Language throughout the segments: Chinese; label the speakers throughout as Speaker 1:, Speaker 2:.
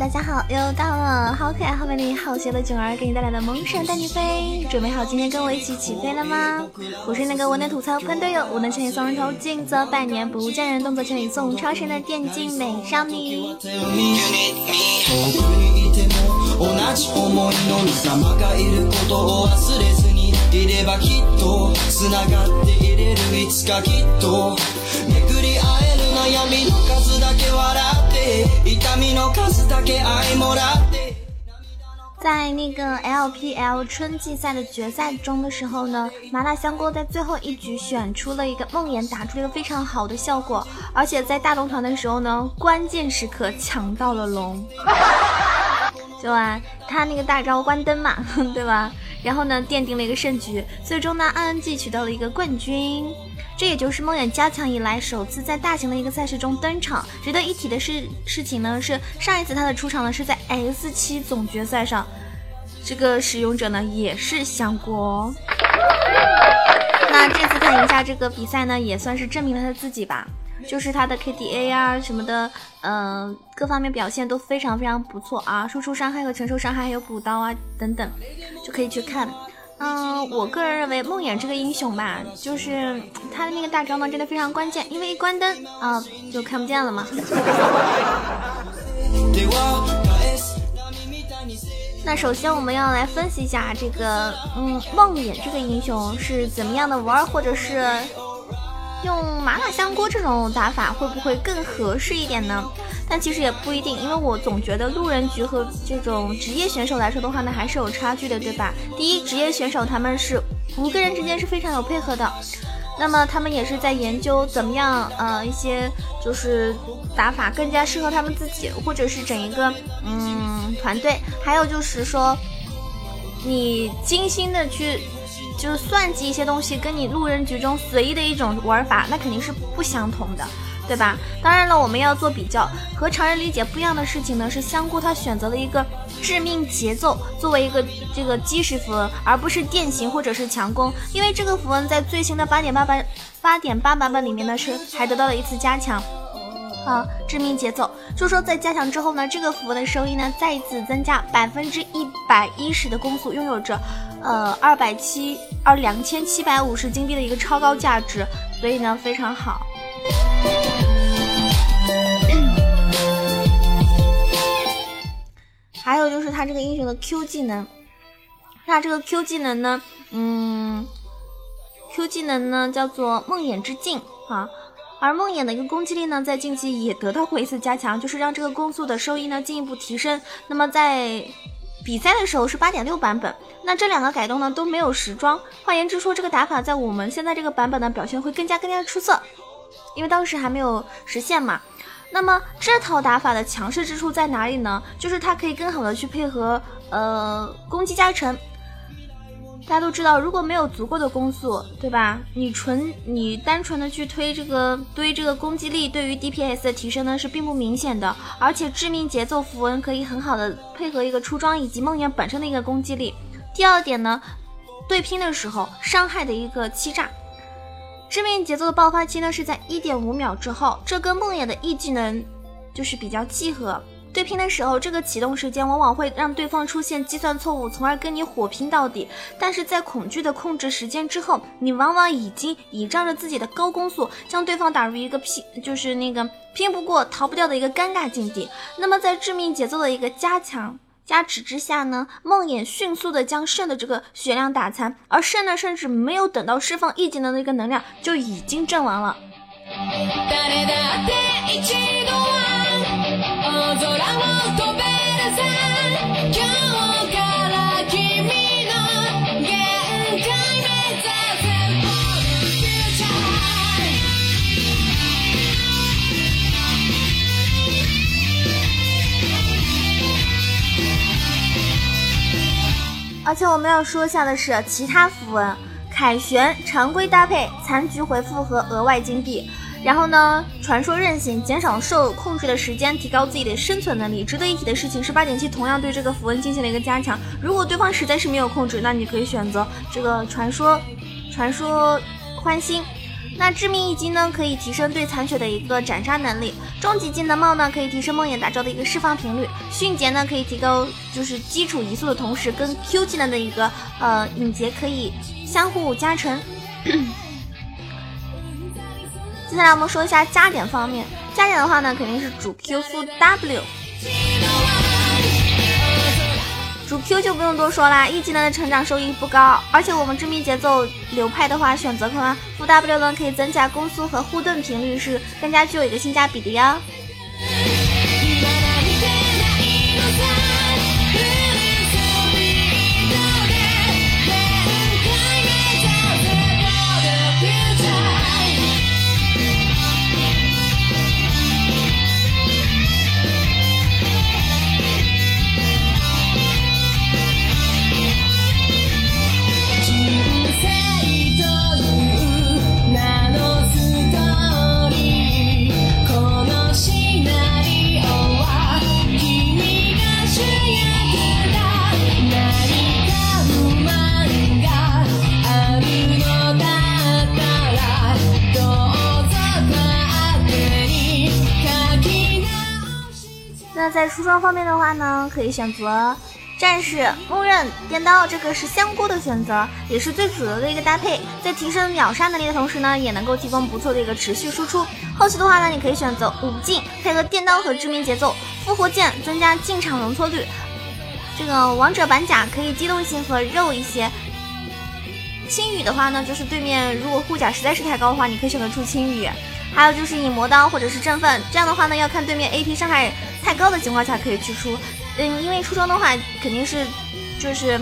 Speaker 1: 大家好！又到了好可爱、好美丽、好邪的囧儿给你带来的萌神带你飞，准备好今天跟我一起起飞了吗？我是那个我能吐槽喷队友，我能千里送人头，近则百年不见人，动作千里送超神的电竞美少女。在那个 LPL 春季赛的决赛中的时候呢，麻辣香锅在最后一局选出了一个梦魇，打出了一个非常好的效果，而且在大龙团的时候呢，关键时刻抢到了龙，就啊，他那个大招关灯嘛，对吧？然后呢，奠定了一个胜局，最终呢，RNG 取得了一个冠军。这也就是梦魇加强以来首次在大型的一个赛事中登场。值得一提的是，事情呢是上一次他的出场呢是在 S 七总决赛上，这个使用者呢也是香锅。那这次他赢下这个比赛呢，也算是证明了他自己吧，就是他的 KDA 啊什么的，嗯，各方面表现都非常非常不错啊，输出伤害和承受伤害还有补刀啊等等，就可以去看。嗯，我个人认为梦魇这个英雄吧，就是他的那个大招呢，真的非常关键，因为一关灯啊就看不见了嘛。那首先我们要来分析一下这个，嗯，梦魇这个英雄是怎么样的玩，或者是用麻辣香锅这种打法会不会更合适一点呢？但其实也不一定，因为我总觉得路人局和这种职业选手来说的话呢，还是有差距的，对吧？第一，职业选手他们是五个人之间是非常有配合的，那么他们也是在研究怎么样，呃，一些就是打法更加适合他们自己，或者是整一个嗯团队。还有就是说，你精心的去就是算计一些东西，跟你路人局中随意的一种玩法，那肯定是不相同的。对吧？当然了，我们要做比较，和常人理解不一样的事情呢，是香菇它选择了一个致命节奏作为一个这个基石符文，而不是电刑或者是强攻，因为这个符文在最新的八点八版八点八版本里面呢是还得到了一次加强啊，致命节奏，就说在加强之后呢，这个符文的收益呢再次增加百分之一百一十的攻速，拥有着呃二百七二两千七百五十金币的一个超高价值，所以呢非常好。还有就是他这个英雄的 Q 技能，他这个 Q 技能呢，嗯，Q 技能呢叫做梦魇之镜啊，而梦魇的一个攻击力呢，在近期也得到过一次加强，就是让这个攻速的收益呢进一步提升。那么在比赛的时候是八点六版本，那这两个改动呢都没有时装，换言之说，这个打法在我们现在这个版本的表现会更加更加出色，因为当时还没有实现嘛。那么这套打法的强势之处在哪里呢？就是它可以更好的去配合呃攻击加成。大家都知道，如果没有足够的攻速，对吧？你纯你单纯的去推这个堆这个攻击力，对于 DPS 的提升呢是并不明显的。而且致命节奏符文可以很好的配合一个出装以及梦魇本身的一个攻击力。第二点呢，对拼的时候伤害的一个欺诈。致命节奏的爆发期呢是在一点五秒之后，这跟梦魇的 E 技能就是比较契合。对拼的时候，这个启动时间往往会让对方出现计算错误，从而跟你火拼到底。但是在恐惧的控制时间之后，你往往已经倚仗着自己的高攻速，将对方打入一个拼，就是那个拼不过、逃不掉的一个尴尬境地。那么在致命节奏的一个加强。加持之下呢，梦魇迅速的将肾的这个血量打残，而肾呢，甚至没有等到释放 E 技能的一个能量，就已经阵亡了。而且我们要说一下的是，其他符文凯旋常规搭配残局回复和额外金币，然后呢，传说韧性减少受控制的时间，提高自己的生存能力。值得一提的事情是，八点七同样对这个符文进行了一个加强。如果对方实在是没有控制，那你可以选择这个传说传说欢心。那致命一击呢，可以提升对残血的一个斩杀能力；终极技能帽呢，可以提升梦魇大招的一个释放频率；迅捷呢，可以提高就是基础移速的同时，跟 Q 技能的一个呃引捷可以相互加成。接下来我们说一下加点方面，加点的话呢，肯定是主 Q 副 W。就不用多说啦，一技能的成长收益不高，而且我们致命节奏流派的话，选择的话，副 W 呢可以增加攻速和护盾频率，是更加具有一个性价比的哟。在出装方面的话呢，可以选择战士、木刃、电刀，这个是香菇的选择，也是最主流的一个搭配。在提升秒杀能力的同时呢，也能够提供不错的一个持续输出。后期的话呢，你可以选择五进，配合电刀和致命节奏，复活剑增加进场容错率。这个王者板甲可以机动性和肉一些。轻羽的话呢，就是对面如果护甲实在是太高的话，你可以选择出轻羽。还有就是引魔刀或者是振奋，这样的话呢，要看对面 AP 伤害。太高的情况下可以去出，嗯，因为出装的话肯定是就是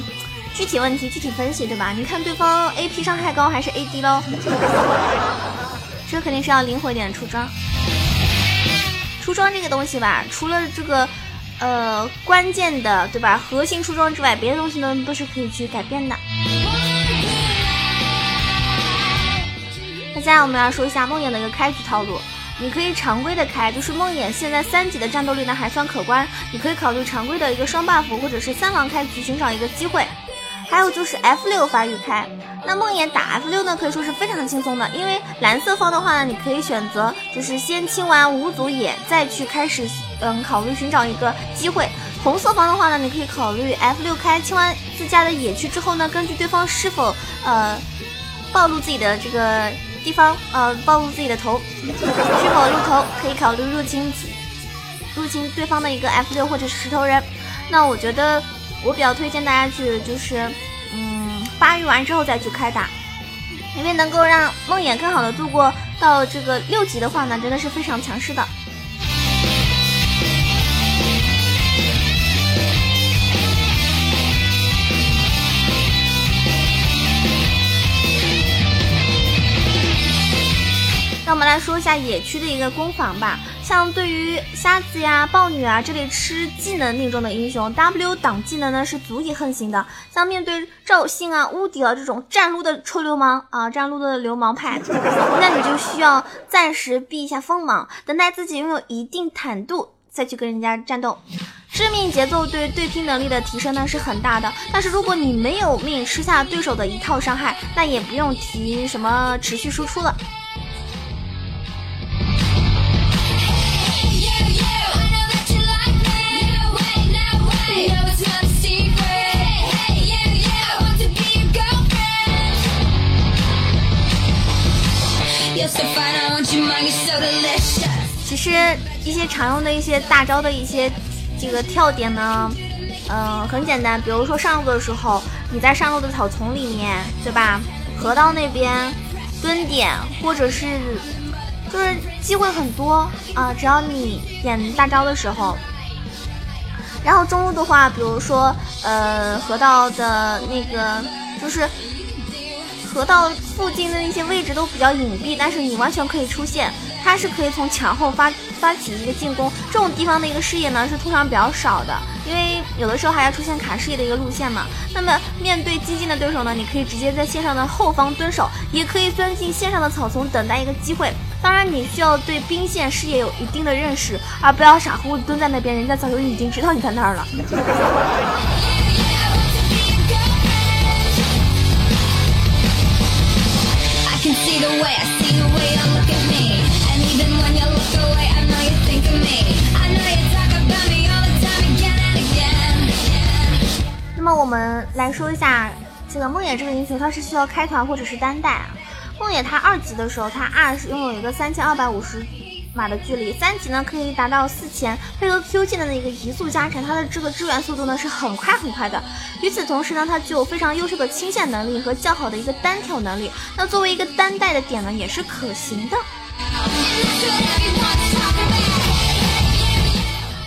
Speaker 1: 具体问题具体分析，对吧？你看对方 AP 伤害高还是 AD 喽？这肯定是要灵活一点出装。出装这个东西吧，除了这个呃关键的对吧核心出装之外，别的东西呢都是可以去改变的。那接下来我们要说一下梦魇的一个开局套路。你可以常规的开，就是梦魇现在三级的战斗力呢还算可观，你可以考虑常规的一个双 buff 或者是三狼开局寻找一个机会。还有就是 F 六发育开，那梦魇打 F 六呢可以说是非常的轻松的，因为蓝色方的话呢，你可以选择就是先清完五组野，再去开始嗯考虑寻找一个机会。红色方的话呢，你可以考虑 F 六开清完自家的野区之后呢，根据对方是否呃暴露自己的这个。地方呃暴露自己的头，是否露头可以考虑入侵入侵对方的一个 F 六或者是石头人。那我觉得我比较推荐大家去就是嗯发育完之后再去开打，因为能够让梦魇更好的度过到这个六级的话呢，真的是非常强势的。来说一下野区的一个攻防吧。像对于瞎子呀、豹女啊这类吃技能命中的英雄，W 挡技能呢是足以横行的。像面对赵信啊、乌迪啊这种站撸的臭流氓啊、站撸的流氓派，那你就需要暂时避一下锋芒，等待自己拥有一定坦度再去跟人家战斗。致命节奏对对拼能力的提升呢是很大的，但是如果你没有命吃下对手的一套伤害，那也不用提什么持续输出了。其实一些常用的一些大招的一些这个跳点呢，嗯，很简单，比如说上路的时候，你在上路的草丛里面，对吧？河道那边蹲点，或者是就是机会很多啊，只要你点大招的时候。然后中路的话，比如说呃河道的那个就是。河道附近的一些位置都比较隐蔽，但是你完全可以出现，它是可以从墙后发发起一个进攻。这种地方的一个视野呢是通常比较少的，因为有的时候还要出现卡视野的一个路线嘛。那么面对激进的对手呢，你可以直接在线上的后方蹲守，也可以钻进线上的草丛等待一个机会。当然你需要对兵线视野有一定的认识，而不要傻乎乎蹲在那边，人家早就已经知道你在那儿了。来说一下这个梦魇这个英雄，他是需要开团或者是单带啊。梦魇他二级的时候，他 R 是拥有一个三千二百五十码的距离，三级呢可以达到四千，配合 Q 技能的一个移速加成，他的这个支援速度呢是很快很快的。与此同时呢，他具有非常优秀的清线能力和较好的一个单挑能力。那作为一个单带的点呢，也是可行的。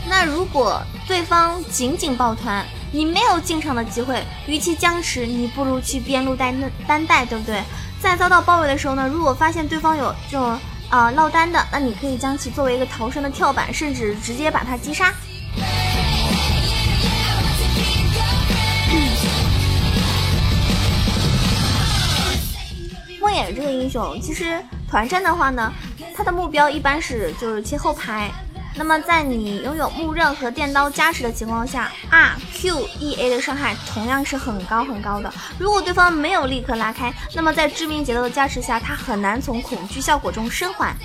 Speaker 1: 那如果对方仅仅抱团，你没有进场的机会，与其僵持，你不如去边路带单带，对不对？在遭到包围的时候呢，如果发现对方有这种啊落单的，那你可以将其作为一个逃生的跳板，甚至直接把他击杀。梦魇这个英雄，其实团战的话呢，他的目标一般是就是切后排。那么在你拥有木刃和电刀加持的情况下，R Q E A 的伤害同样是很高很高的。如果对方没有立刻拉开，那么在致命节奏的加持下，他很难从恐惧效果中生还。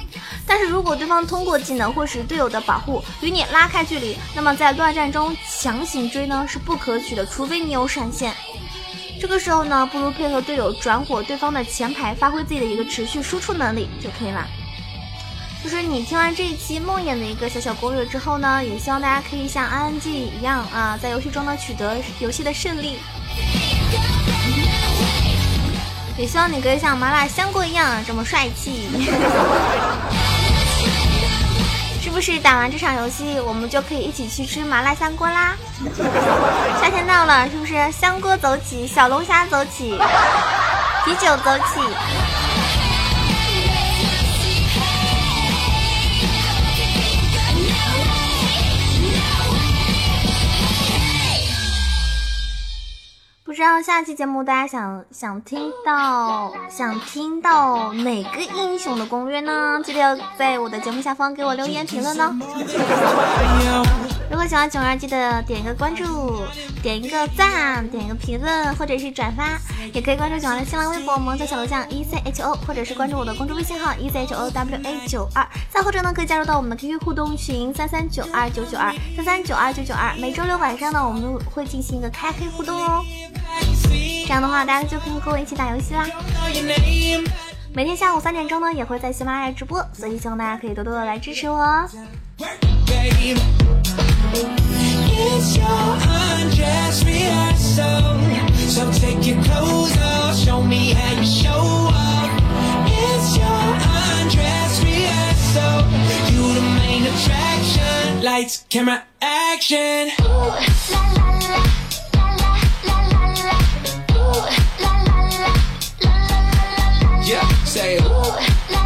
Speaker 1: 但是如果对方通过技能或是队友的保护与你拉开距离，那么在乱战中强行追呢是不可取的，除非你有闪现。这个时候呢，不如配合队友转火对方的前排，发挥自己的一个持续输出能力就可以了。就是你听完这一期梦魇的一个小小攻略之后呢，也希望大家可以像 I N G 一样啊，在游戏中呢取得游戏的胜利。也希望你可以像麻辣香锅一样这么帅气。是不是打完这场游戏，我们就可以一起去吃麻辣香锅啦？夏天到了，是不是香锅走起，小龙虾走起，啤酒走起？不知道下期节目大家想想听到想听到哪个英雄的攻略呢？记得要在我的节目下方给我留言评论哦。如果喜欢囧儿，记得点一个关注，点一个赞，点一个评论，或者是转发，也可以关注囧儿的新浪微博“萌仔小楼酱 E C H O”，或者是关注我的公众微信号 “E C H O W A 九二”。再或者呢，可以加入到我们的 QQ 互动群三三九二九九二三三九二九九二。每周六晚上呢，我们会进行一个开黑互动哦。这样的话，大家就可以跟我一起打游戏啦。每天下午三点钟呢，也会在喜马拉雅直播，所以希望大家可以多多的来支持我。
Speaker 2: It's your undress rehearsal. So take your clothes off, show me how you show up. It's your undress rehearsal. You the main attraction. Lights, camera, action. Ooh, la la la. Yeah, say ooh.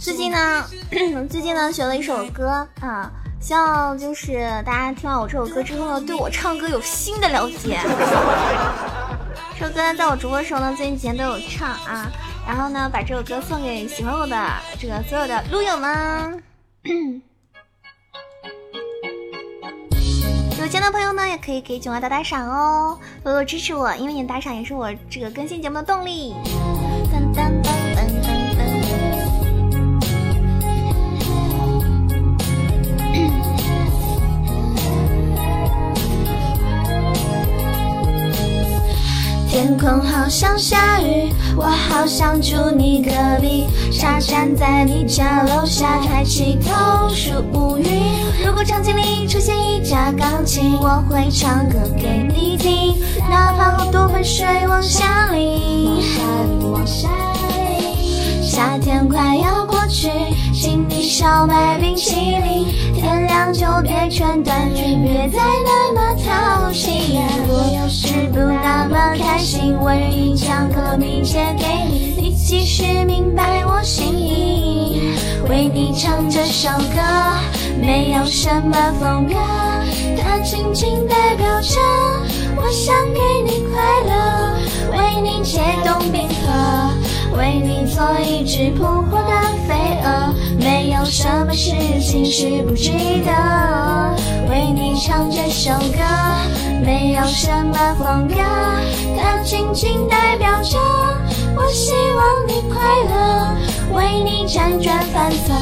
Speaker 1: 最近呢，最近呢学了一首歌啊，希望就是大家听完我这首歌之后呢，对我唱歌有新的了解。这首歌，在我直播的时候呢，最近几天都有唱啊，然后呢，把这首歌送给喜欢我的这个所有的撸友们。有钱的朋友呢，也可以给囧儿打打赏哦，多多支持我，因为你的打赏也是我这个更新节目的动力。天空好像下雨，我好想住你隔壁，傻站在你家楼下，抬起头数乌云。如果场景里出现一架钢琴，我会唱歌给你听，哪怕好多盆水往下淋。夏天快要过去，请你少买冰淇淋。天亮就别穿短裙，别再那么淘气。我有时不那么开心，我愿意将歌迷借给你，你其实明白我心意。为你唱这首歌，没有什么风格，它仅仅代表着我想给你快乐，为你解冻冰河。为你做一只扑火的飞蛾，没有什么事情是不值得。为你唱这首歌，没有什么风格，它仅仅代表着我希望你快乐，为你辗转反侧，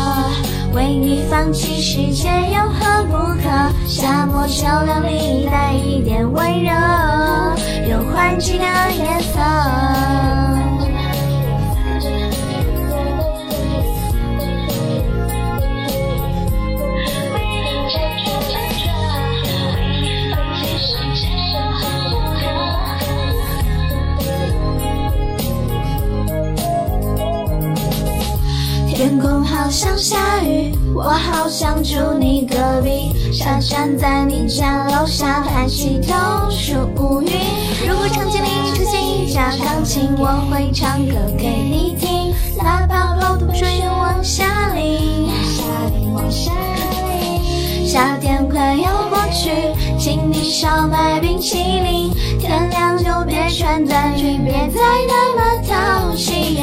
Speaker 1: 为你放弃世界有何不可？夏末秋凉里带一点温热，有换季的颜色。我好想住你隔壁。傻站在你家楼下，抬起头数乌云。如果场景里出现一架钢琴，我会唱歌给你听，哪怕后头水往下淋。下淋往下淋夏天快要过去，请你少买冰淇淋。天亮就别穿短裙，别再那么淘气。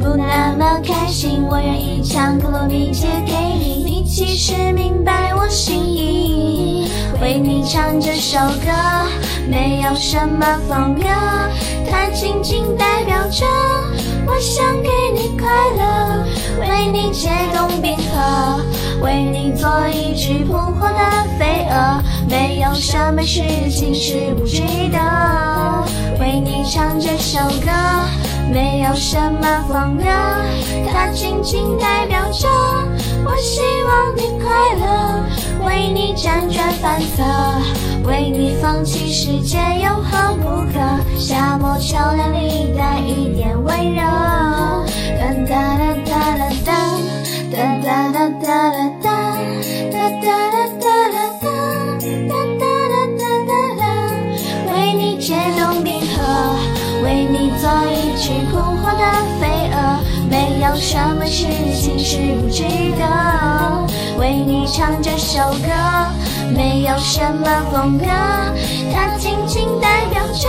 Speaker 1: 不那么开心，我愿意将克罗米借给你。你其实明白我心意，为你唱这首歌，没有什么风格，它仅仅代表着我想给你快乐，为你解冻冰河，为你做一只扑火的飞蛾。没有什么事情是不值得，为你唱这首歌。没有什么风格，它仅仅代表着我希望你快乐，为你辗转反侧，为你放弃世界有何不可？夏末秋凉里带一点温热。哒哒哒哒哒哒哒哒哒哒哒哒哒哒哒哒哒哒为你做一。只扑火的飞蛾，没有什么事情是不值得。为你唱这首歌，没有什么风格，它仅仅代表着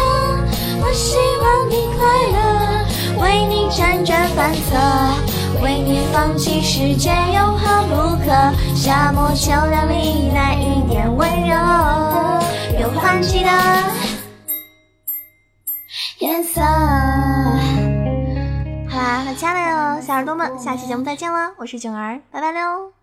Speaker 1: 我希望你快乐。为你辗转反侧，为你放弃世界有何不可？夏末秋凉里带一点温柔，有换季的小耳朵们，下期节目再见了，我是囧儿，拜拜喽。